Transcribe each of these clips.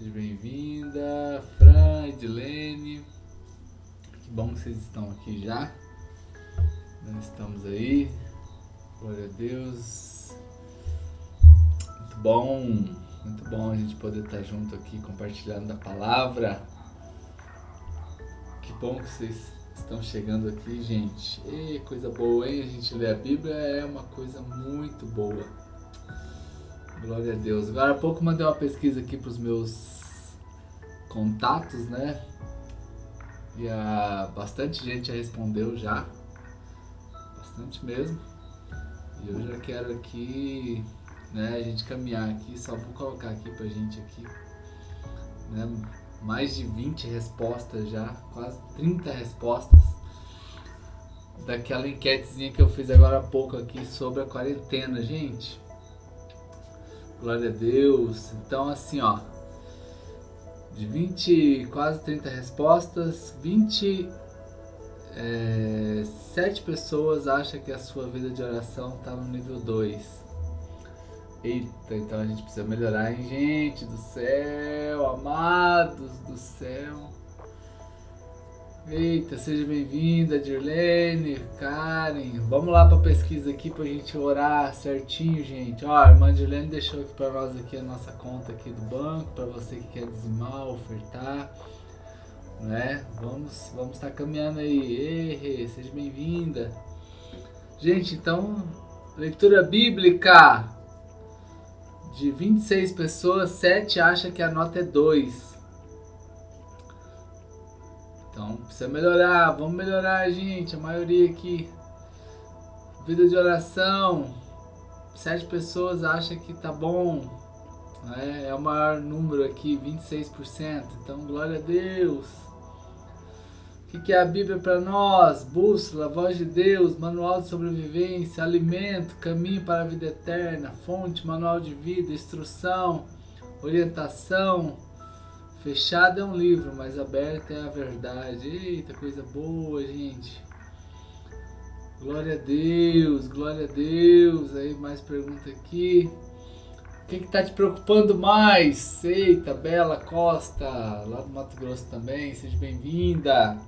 Seja bem-vinda, Fran, Edilene. Que bom que vocês estão aqui já. Nós estamos aí. Glória a Deus. Muito bom, muito bom a gente poder estar junto aqui compartilhando a palavra. Que bom que vocês estão chegando aqui, gente. E coisa boa, hein? A gente ler a Bíblia é uma coisa muito boa. Glória a Deus. Agora há pouco mandei uma pesquisa aqui para os meus contatos, né? E a, bastante gente já respondeu já. Bastante mesmo. E eu já quero aqui, né, a gente caminhar aqui, só vou colocar aqui pra gente aqui. Né, mais de 20 respostas já, quase 30 respostas daquela enquetezinha que eu fiz agora há pouco aqui sobre a quarentena, gente. Glória a Deus. Então assim, ó, de 20, quase 30 respostas, 27 é, pessoas acham que a sua vida de oração está no nível 2. Eita, então a gente precisa melhorar, hein, gente do céu, amados do céu. Eita, seja bem-vinda, Dirlene, Karen. Vamos lá para a pesquisa aqui para a gente orar certinho, gente. Ó, a irmã Dirlene deixou aqui para nós aqui a nossa conta aqui do banco, para você que quer dizimar, ofertar, né? Vamos, vamos estar tá caminhando aí. Ei, seja bem-vinda. Gente, então, leitura bíblica de 26 pessoas, 7 acha que a nota é 2. Então precisa melhorar, vamos melhorar, gente. A maioria aqui. Vida de oração. Sete pessoas acham que tá bom. Né? É o maior número aqui, 26%. Então, glória a Deus. O que, que é a Bíblia para nós? Bússola, voz de Deus, manual de sobrevivência, alimento, caminho para a vida eterna, fonte, manual de vida, instrução, orientação Fechado é um livro, mas aberto é a verdade. Eita, coisa boa, gente. Glória a Deus, glória a Deus. Aí mais pergunta aqui. O que está te preocupando mais? Eita, Bela Costa, lá do Mato Grosso também, seja bem-vinda.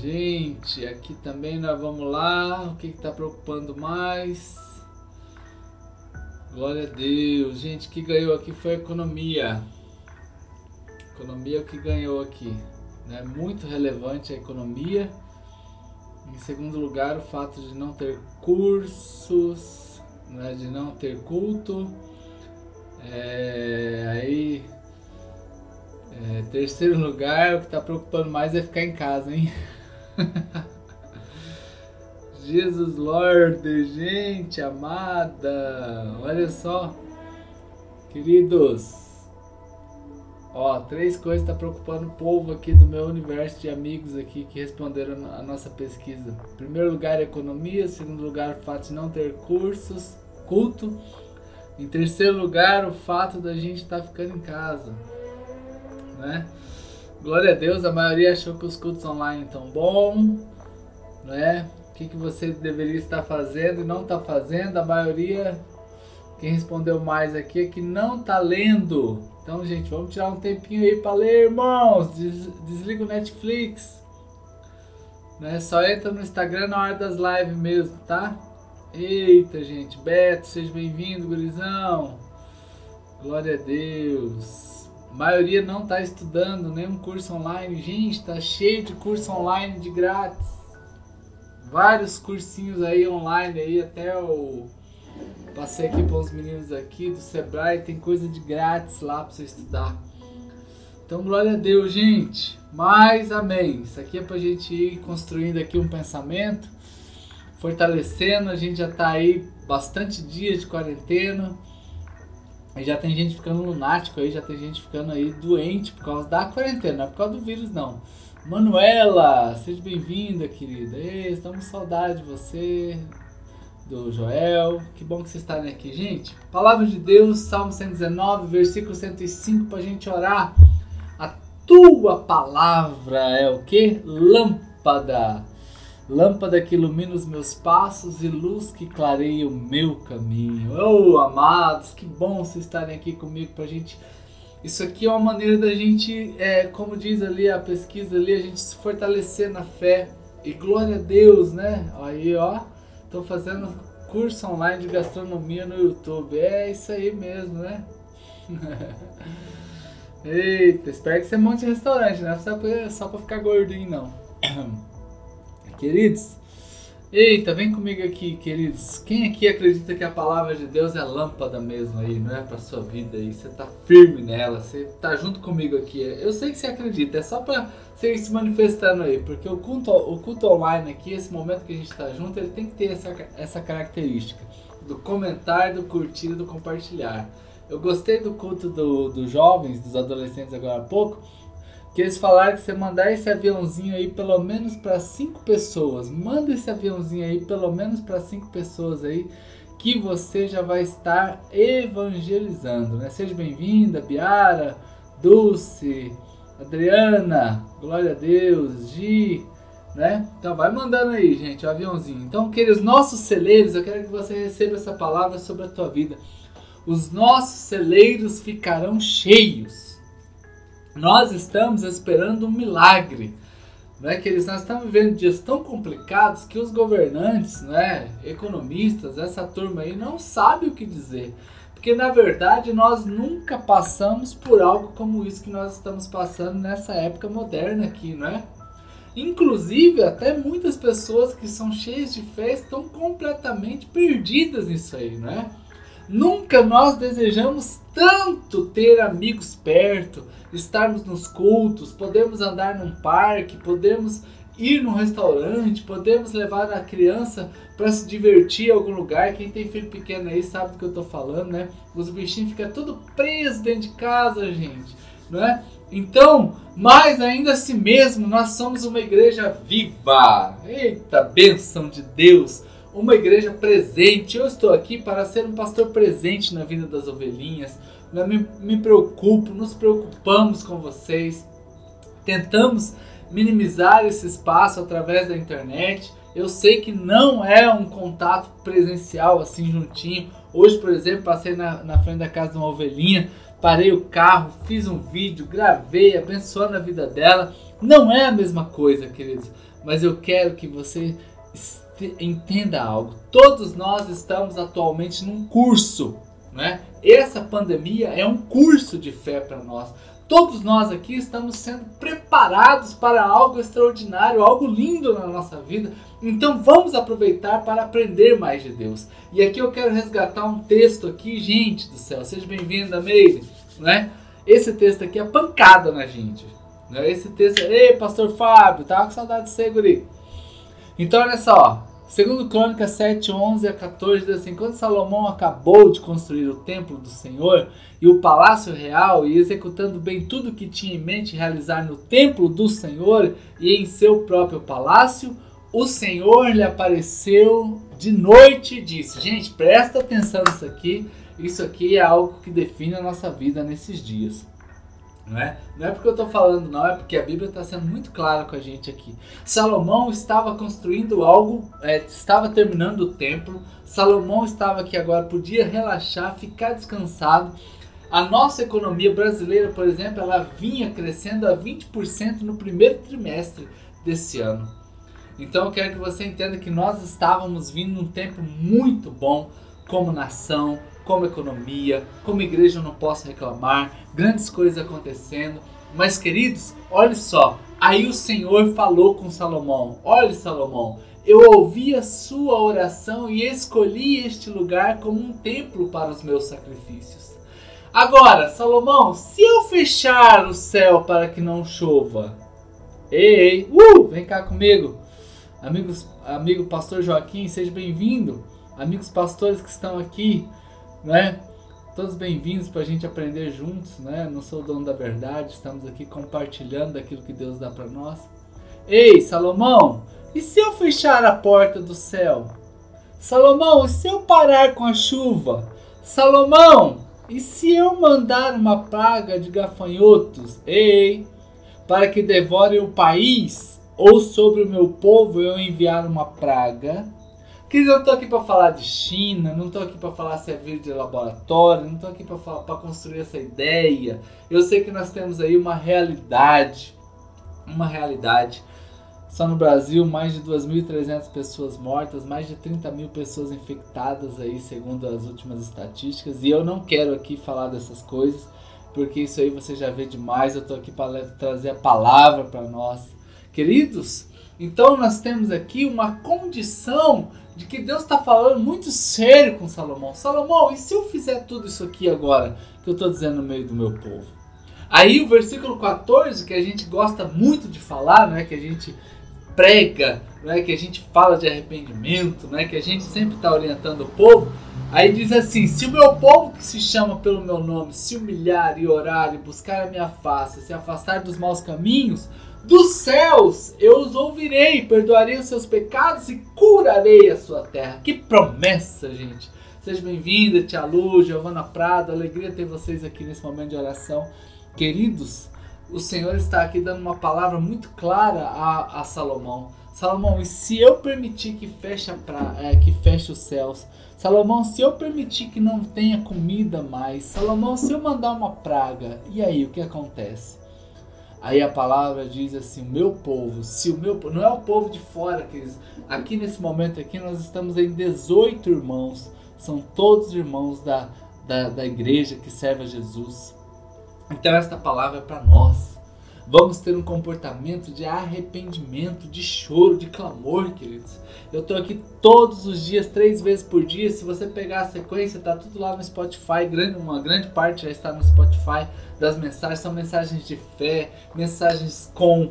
Gente, aqui também nós vamos lá. O que está preocupando mais? Glória a Deus. Gente, que ganhou aqui foi a economia. Economia é o que ganhou aqui. Né? Muito relevante a economia. Em segundo lugar, o fato de não ter cursos, né? de não ter culto. É, aí, é, terceiro lugar, o que está preocupando mais é ficar em casa, hein? Jesus Lord, gente amada, olha só, queridos, Ó, três coisas tá preocupando o povo aqui do meu universo de amigos aqui que responderam a nossa pesquisa. Primeiro lugar, economia. Segundo lugar, o fato de não ter cursos, culto. Em terceiro lugar, o fato da gente estar tá ficando em casa, né? Glória a Deus, a maioria achou que os cultos online estão bom, né? O que, que você deveria estar fazendo e não está fazendo? A maioria, quem respondeu mais aqui é que não está lendo então, gente, vamos tirar um tempinho aí para ler, irmãos. Des desliga o Netflix. Né? Só entra no Instagram na hora das lives mesmo, tá? Eita, gente. Beto, seja bem-vindo, gurizão. Glória a Deus. A maioria não está estudando nenhum curso online. Gente, tá cheio de curso online de grátis. Vários cursinhos aí online aí até o Passei aqui para os meninos aqui do Sebrae, tem coisa de grátis lá para você estudar. Então, glória a Deus, gente. Mas amém. Isso aqui é para a gente ir construindo aqui um pensamento, fortalecendo. A gente já está aí bastante dias de quarentena. E já tem gente ficando lunático aí, já tem gente ficando aí doente por causa da quarentena, não é por causa do vírus não. Manuela, seja bem-vinda, querida. Ei, estamos com saudade de você do Joel. Que bom que vocês estarem aqui, gente. Palavra de Deus, Salmo 119, versículo 105, para a gente orar. A tua palavra é o que? Lâmpada. lâmpada que ilumina os meus passos e luz que clareia o meu caminho. Oh, amados, que bom vocês estarem aqui comigo para a gente. Isso aqui é uma maneira da gente, é, como diz ali a pesquisa ali, a gente se fortalecer na fé. E glória a Deus, né? Aí, ó, tô fazendo curso online de gastronomia no YouTube. É isso aí mesmo, né? Eita, espero que você monte restaurante, né? Só pra, só pra ficar gordinho, não. Queridos, eita, vem comigo aqui, queridos. Quem aqui acredita que a palavra de Deus é lâmpada mesmo aí, não é pra sua vida aí? Você tá firme nela, você tá junto comigo aqui. Eu sei que você acredita, é só pra você ir se manifestando aí, porque o culto, o culto online aqui, esse momento que a gente tá junto, ele tem que ter essa, essa característica do comentar, do curtir do compartilhar. Eu gostei do culto do, dos jovens, dos adolescentes agora há pouco, que eles falaram que você mandar esse aviãozinho aí pelo menos para cinco pessoas. Manda esse aviãozinho aí pelo menos para cinco pessoas aí que você já vai estar evangelizando, né? Seja bem-vinda, Biara, Dulce, Adriana, glória a Deus, Gi, né? Então vai mandando aí, gente, o aviãozinho. Então, queridos nossos celeiros, eu quero que você receba essa palavra sobre a tua vida os nossos celeiros ficarão cheios. Nós estamos esperando um milagre. Né, que eles, nós estamos vivendo dias tão complicados que os governantes, né, economistas, essa turma aí não sabe o que dizer. Porque na verdade nós nunca passamos por algo como isso que nós estamos passando nessa época moderna aqui, né? Inclusive, até muitas pessoas que são cheias de fé estão completamente perdidas nisso aí, né? Nunca nós desejamos tanto ter amigos perto, estarmos nos cultos, podemos andar num parque, podemos ir num restaurante, podemos levar a criança para se divertir em algum lugar. Quem tem filho pequeno aí sabe do que eu tô falando, né? Os bichinhos ficam tudo presos dentro de casa, gente, não é? Então, mais ainda assim mesmo, nós somos uma igreja viva. Eita, bênção de Deus! Uma igreja presente. Eu estou aqui para ser um pastor presente na vida das ovelhinhas. Eu me, me preocupo, nos preocupamos com vocês. Tentamos minimizar esse espaço através da internet. Eu sei que não é um contato presencial assim juntinho. Hoje, por exemplo, passei na, na frente da casa de uma ovelhinha, parei o carro, fiz um vídeo, gravei, abençoando a vida dela. Não é a mesma coisa, queridos, mas eu quero que você entenda algo. Todos nós estamos atualmente num curso, né? Essa pandemia é um curso de fé para nós. Todos nós aqui estamos sendo preparados para algo extraordinário, algo lindo na nossa vida. Então vamos aproveitar para aprender mais de Deus. E aqui eu quero resgatar um texto aqui, gente do céu. Seja bem-vinda, Meire, né? Esse texto aqui é pancada na gente. Né? Esse texto, ei, pastor Fábio, tava com saudade de você, guri. Então olha só, Segundo Crônicas 7, 11 a 14, diz assim, quando Salomão acabou de construir o templo do Senhor e o palácio real e executando bem tudo o que tinha em mente realizar no templo do Senhor e em seu próprio palácio, o Senhor lhe apareceu de noite e disse, gente, presta atenção nisso aqui, isso aqui é algo que define a nossa vida nesses dias. Não é? não é porque eu estou falando, não, é porque a Bíblia está sendo muito clara com a gente aqui. Salomão estava construindo algo, é, estava terminando o templo. Salomão estava aqui agora, podia relaxar, ficar descansado. A nossa economia brasileira, por exemplo, ela vinha crescendo a 20% no primeiro trimestre desse ano. Então eu quero que você entenda que nós estávamos vindo num tempo muito bom como nação, como economia, como igreja eu não posso reclamar, grandes coisas acontecendo. Mas queridos, olhe só, aí o Senhor falou com Salomão: Olhe, Salomão, eu ouvi a sua oração e escolhi este lugar como um templo para os meus sacrifícios. Agora, Salomão, se eu fechar o céu para que não chova, ei, uh, vem cá comigo, amigos, amigo pastor Joaquim, seja bem-vindo, amigos pastores que estão aqui, né? Todos bem-vindos para a gente aprender juntos, né? Não sou o dono da verdade, estamos aqui compartilhando aquilo que Deus dá para nós. Ei, Salomão, e se eu fechar a porta do céu? Salomão, e se eu parar com a chuva? Salomão, e se eu mandar uma praga de gafanhotos? Ei, para que devorem o país? ou sobre o meu povo eu enviar uma praga. Queridos, eu não estou aqui para falar de China, não estou aqui para falar se é vírus de laboratório, não estou aqui para construir essa ideia. Eu sei que nós temos aí uma realidade, uma realidade. Só no Brasil, mais de 2.300 pessoas mortas, mais de 30 mil pessoas infectadas aí, segundo as últimas estatísticas. E eu não quero aqui falar dessas coisas, porque isso aí você já vê demais. Eu estou aqui para trazer a palavra para nós. Queridos, então nós temos aqui uma condição de que Deus está falando muito sério com Salomão. Salomão, e se eu fizer tudo isso aqui agora que eu estou dizendo no meio do meu povo? Aí o versículo 14, que a gente gosta muito de falar, né, que a gente prega, né, que a gente fala de arrependimento, né, que a gente sempre está orientando o povo. Aí diz assim: Se o meu povo que se chama pelo meu nome se humilhar e orar e buscar a minha face, se afastar dos maus caminhos, dos céus eu os ouvirei, perdoarei os seus pecados e curarei a sua terra. Que promessa, gente! Seja bem-vinda, Tia Lu, Giovana Prado, alegria ter vocês aqui nesse momento de oração. Queridos, o Senhor está aqui dando uma palavra muito clara a, a Salomão. Salomão, e se eu permitir que feche, pra, é, que feche os céus? Salomão, se eu permitir que não tenha comida mais? Salomão, se eu mandar uma praga? E aí, o que acontece? Aí a palavra diz assim: meu povo, se o meu não é o povo de fora que aqui nesse momento aqui nós estamos em 18 irmãos, são todos irmãos da, da, da igreja que serve a Jesus. Então esta palavra é para nós. Vamos ter um comportamento de arrependimento, de choro, de clamor, queridos. Eu estou aqui todos os dias, três vezes por dia. Se você pegar a sequência, tá tudo lá no Spotify. Grande, uma grande parte já está no Spotify das mensagens. São mensagens de fé, mensagens com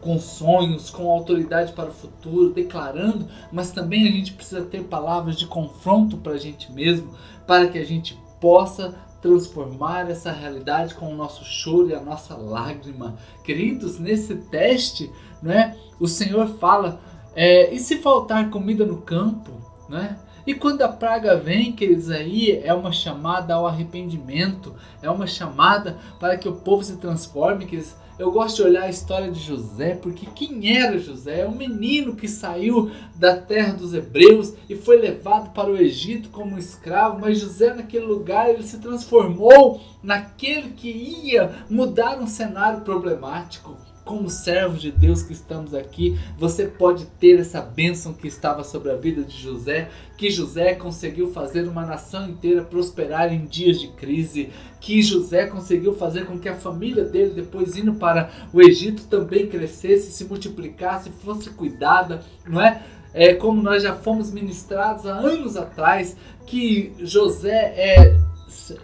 com sonhos, com autoridade para o futuro, declarando, mas também a gente precisa ter palavras de confronto para a gente mesmo, para que a gente possa transformar essa realidade com o nosso choro e a nossa lágrima. Queridos, nesse teste, né, o Senhor fala: é, e se faltar comida no campo? Né? E quando a praga vem, queridos, aí é uma chamada ao arrependimento, é uma chamada para que o povo se transforme, queridos eu gosto de olhar a história de José, porque quem era José? É um menino que saiu da terra dos hebreus e foi levado para o Egito como escravo, mas José naquele lugar ele se transformou naquele que ia mudar um cenário problemático como servos de Deus que estamos aqui, você pode ter essa bênção que estava sobre a vida de José, que José conseguiu fazer uma nação inteira prosperar em dias de crise, que José conseguiu fazer com que a família dele, depois indo para o Egito, também crescesse, se multiplicasse, fosse cuidada, não é? É, como nós já fomos ministrados há anos atrás, que José é,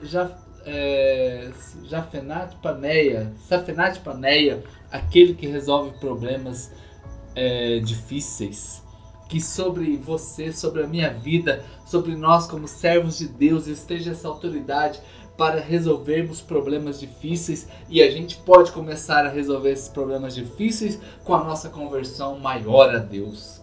já é, Jafenat Paneia, Safenat Paneia, aquele que resolve problemas é, difíceis. Que sobre você, sobre a minha vida, sobre nós como servos de Deus, esteja essa autoridade para resolvermos problemas difíceis e a gente pode começar a resolver esses problemas difíceis com a nossa conversão maior a Deus,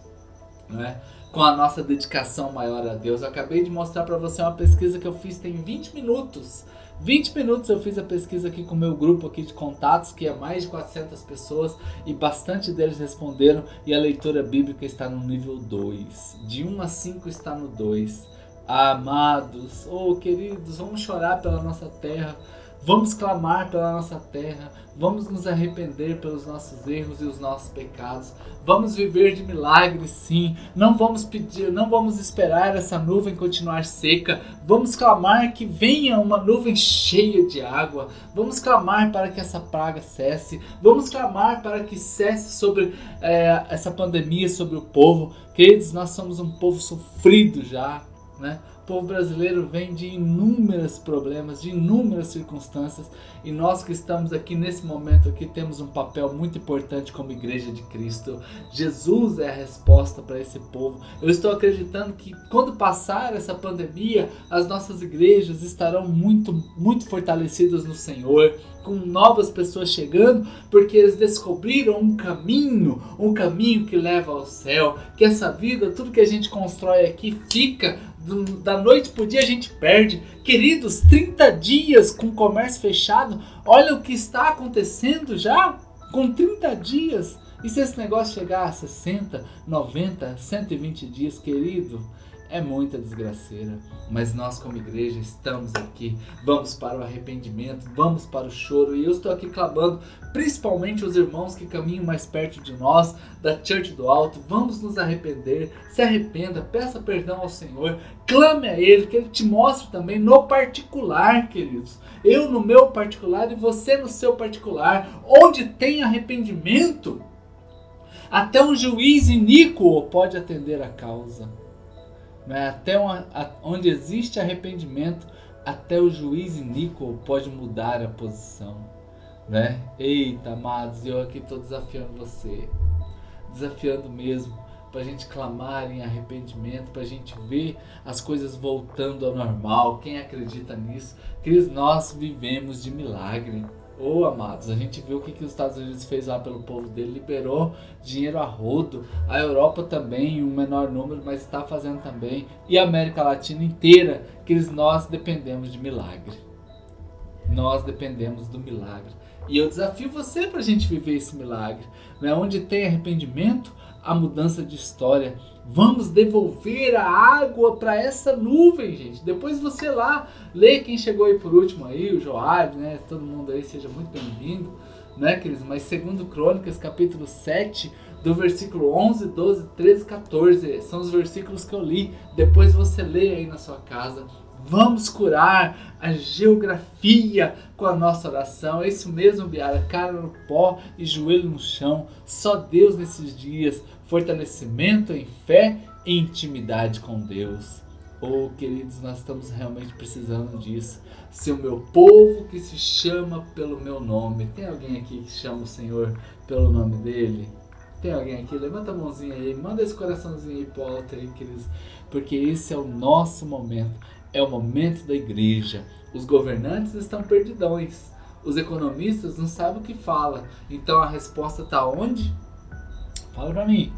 não é? com a nossa dedicação maior a Deus. Eu acabei de mostrar para você uma pesquisa que eu fiz tem 20 minutos 20 minutos eu fiz a pesquisa aqui com o meu grupo aqui de contatos, que é mais de 400 pessoas, e bastante deles responderam, e a leitura bíblica está no nível 2. De 1 a 5 está no 2. Amados, oh queridos, vamos chorar pela nossa terra, vamos clamar pela nossa terra, Vamos nos arrepender pelos nossos erros e os nossos pecados. Vamos viver de milagres, sim. Não vamos pedir, não vamos esperar essa nuvem continuar seca. Vamos clamar que venha uma nuvem cheia de água. Vamos clamar para que essa praga cesse. Vamos clamar para que cesse sobre é, essa pandemia sobre o povo. Queridos, nós somos um povo sofrido já, né? Povo brasileiro vem de inúmeros problemas, de inúmeras circunstâncias, e nós que estamos aqui nesse momento aqui temos um papel muito importante como igreja de Cristo. Jesus é a resposta para esse povo. Eu estou acreditando que quando passar essa pandemia, as nossas igrejas estarão muito muito fortalecidas no Senhor, com novas pessoas chegando, porque eles descobriram um caminho, um caminho que leva ao céu, que essa vida, tudo que a gente constrói aqui fica da noite pro dia a gente perde. Queridos, 30 dias com comércio fechado, olha o que está acontecendo já com 30 dias. E se esse negócio chegar a 60, 90, 120 dias, querido, é muita desgraceira, mas nós como igreja estamos aqui, vamos para o arrependimento, vamos para o choro, e eu estou aqui clamando, principalmente os irmãos que caminham mais perto de nós, da Church do Alto, vamos nos arrepender, se arrependa, peça perdão ao Senhor, clame a Ele, que Ele te mostre também no particular, queridos, eu no meu particular e você no seu particular, onde tem arrependimento, até um juiz iníquo pode atender a causa. Né? Até onde existe arrependimento, até o juiz iníquo pode mudar a posição. Né? Eita, amados, eu aqui estou desafiando você. Desafiando mesmo para a gente clamar em arrependimento, para a gente ver as coisas voltando ao normal. Quem acredita nisso? Que nós vivemos de milagre. Ô oh, amados, a gente viu o que, que os Estados Unidos fez lá pelo povo dele, liberou dinheiro a rodo. A Europa também, um menor número, mas está fazendo também. E a América Latina inteira, que nós dependemos de milagre. Nós dependemos do milagre. E eu desafio você para a gente viver esse milagre. Né? Onde tem arrependimento, a mudança de história. Vamos devolver a água para essa nuvem, gente. Depois você lá lê quem chegou aí por último aí, o Joab, né? Todo mundo aí seja muito bem-vindo, né, queridos? Mas segundo Crônicas, capítulo 7, do versículo 11, 12, 13, 14, são os versículos que eu li. Depois você lê aí na sua casa. Vamos curar a geografia com a nossa oração. É isso mesmo, Biara. Cara no pó e joelho no chão. Só Deus nesses dias. Fortalecimento em fé e intimidade com Deus. Oh, queridos, nós estamos realmente precisando disso. Se o meu povo que se chama pelo meu nome. Tem alguém aqui que chama o Senhor pelo nome dele? Tem alguém aqui? Levanta a mãozinha aí, manda esse coraçãozinho aí pro alto aí, queridos. Porque esse é o nosso momento é o momento da igreja. Os governantes estão perdidões. Os economistas não sabem o que fala. Então a resposta está onde? Fala para mim.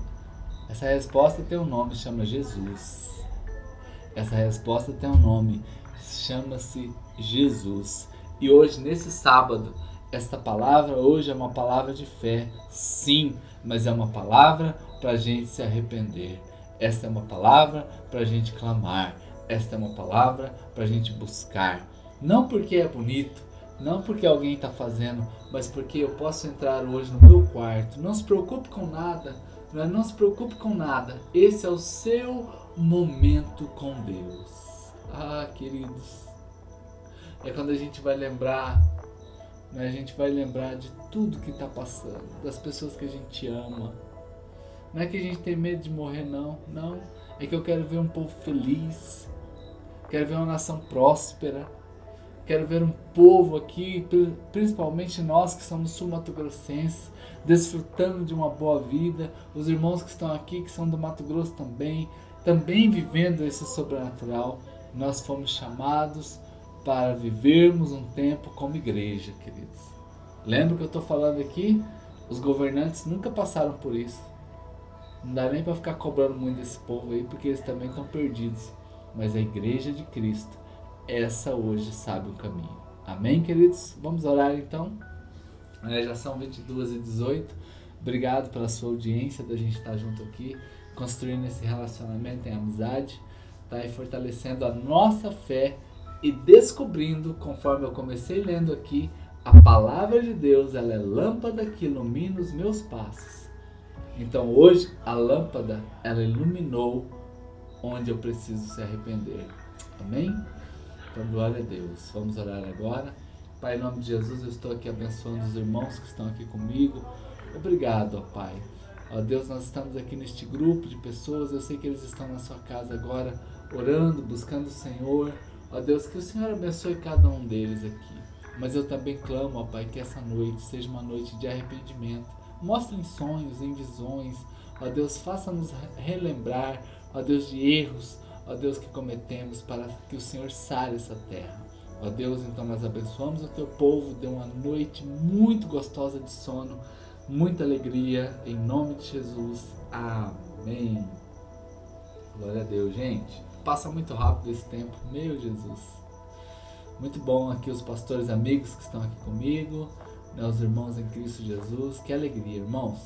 Essa resposta tem um nome, chama Jesus. Essa resposta tem um nome, chama-se Jesus. E hoje, nesse sábado, esta palavra hoje é uma palavra de fé, sim, mas é uma palavra para a gente se arrepender. Esta é uma palavra para a gente clamar. Esta é uma palavra para a gente buscar. Não porque é bonito, não porque alguém está fazendo, mas porque eu posso entrar hoje no meu quarto. Não se preocupe com nada, não, é? não se preocupe com nada. Esse é o seu momento com Deus. Ah, queridos, é quando a gente vai lembrar, né? a gente vai lembrar de tudo que está passando, das pessoas que a gente ama. Não é que a gente tem medo de morrer, não. Não. É que eu quero ver um povo feliz quero ver uma nação próspera, quero ver um povo aqui, principalmente nós que somos sul-mato-grossenses, desfrutando de uma boa vida, os irmãos que estão aqui, que são do Mato Grosso também, também vivendo esse sobrenatural. Nós fomos chamados para vivermos um tempo como igreja, queridos. Lembra que eu estou falando aqui? Os governantes nunca passaram por isso. Não dá nem para ficar cobrando muito desse povo aí, porque eles também estão perdidos mas a igreja de Cristo, essa hoje sabe o caminho. Amém, queridos? Vamos orar então? É, já são 22 e 18. Obrigado pela sua audiência, da gente estar junto aqui, construindo esse relacionamento em amizade, tá? E fortalecendo a nossa fé e descobrindo, conforme eu comecei lendo aqui, a palavra de Deus, ela é lâmpada que ilumina os meus passos. Então hoje a lâmpada, ela iluminou onde eu preciso se arrepender. Amém? Então, glória a Deus. Vamos orar agora. Pai, em nome de Jesus, eu estou aqui abençoando os irmãos que estão aqui comigo. Obrigado, ó Pai. Ó Deus, nós estamos aqui neste grupo de pessoas. Eu sei que eles estão na sua casa agora, orando, buscando o Senhor. Ó Deus, que o Senhor abençoe cada um deles aqui. Mas eu também clamo, ó Pai, que essa noite seja uma noite de arrependimento. Mostre em sonhos, em visões. Ó Deus, faça-nos relembrar ó Deus, de erros, ó Deus, que cometemos para que o Senhor sare essa terra. Ó Deus, então nós abençoamos o teu povo, dê uma noite muito gostosa de sono, muita alegria, em nome de Jesus. Amém. Glória a Deus, gente. Passa muito rápido esse tempo, meu Jesus. Muito bom aqui os pastores amigos que estão aqui comigo, né, os irmãos em Cristo Jesus. Que alegria, irmãos.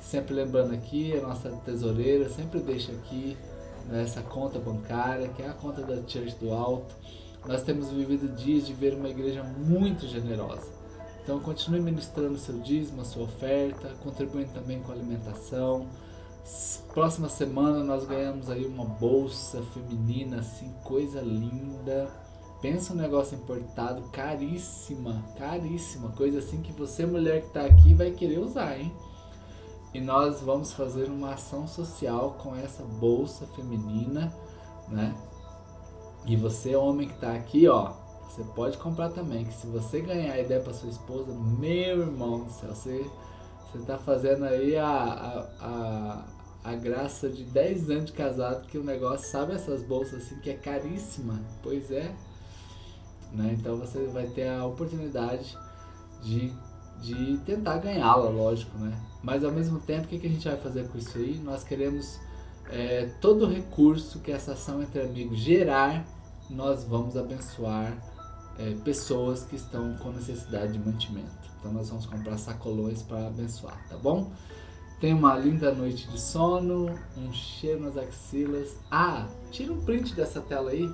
Sempre lembrando aqui, a nossa tesoureira sempre deixa aqui nessa conta bancária, que é a conta da Church do Alto. Nós temos vivido dias de ver uma igreja muito generosa. Então continue ministrando seu dízimo, a sua oferta, contribuindo também com a alimentação. Próxima semana nós ganhamos aí uma bolsa feminina, assim, coisa linda. Pensa um negócio importado, caríssima, caríssima, coisa assim que você, mulher que está aqui, vai querer usar, hein? E nós vamos fazer uma ação social com essa bolsa feminina, né? E você, homem que está aqui, ó, você pode comprar também. Que se você ganhar a ideia para sua esposa, meu irmão do céu, você, você tá fazendo aí a, a, a, a graça de 10 anos de casado, que o negócio, sabe essas bolsas assim que é caríssima? Pois é. Né? Então você vai ter a oportunidade de, de tentar ganhá-la, lógico, né? Mas ao mesmo tempo, o que, a gente vai fazer com isso aí? Nós queremos é, todo recurso que essa ação entre amigos gerar, nós vamos abençoar é, pessoas que estão com necessidade de mantimento. Então nós vamos comprar sacolões para abençoar, tá bom? Tenha uma linda noite de sono, um cheiro nas axilas. Ah, tira um print dessa tela aí.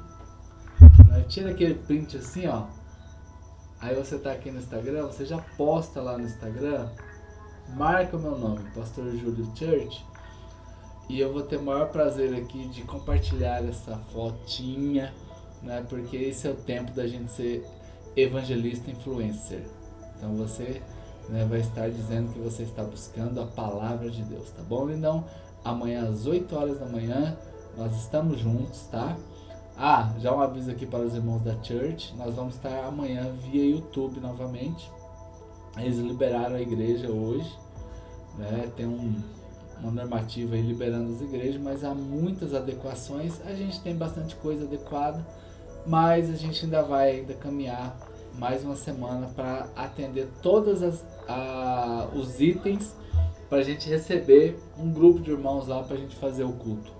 Né? Tira aquele print assim, ó. Aí você tá aqui no Instagram, você já posta lá no Instagram. Marca o meu nome, Pastor Júlio Church. E eu vou ter o maior prazer aqui de compartilhar essa fotinha né? Porque esse é o tempo da gente ser evangelista influencer. Então você né, vai estar dizendo que você está buscando a palavra de Deus, tá bom, lindão? Amanhã às 8 horas da manhã nós estamos juntos, tá? Ah, já um aviso aqui para os irmãos da Church, nós vamos estar amanhã via YouTube novamente. Eles liberaram a igreja hoje, né? Tem um, uma normativa aí liberando as igrejas, mas há muitas adequações. A gente tem bastante coisa adequada mas a gente ainda vai ainda caminhar mais uma semana para atender todos os itens para a gente receber um grupo de irmãos lá para a gente fazer o culto.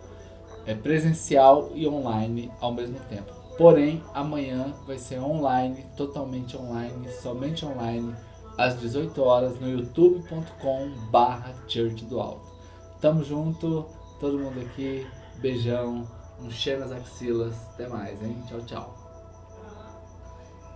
É presencial e online ao mesmo tempo. Porém, amanhã vai ser online, totalmente online, somente online, às 18 horas no youtube.com barra Church do Alto. Tamo junto, todo mundo aqui, beijão, um cheiro nas axilas. Até mais, hein? Tchau, tchau.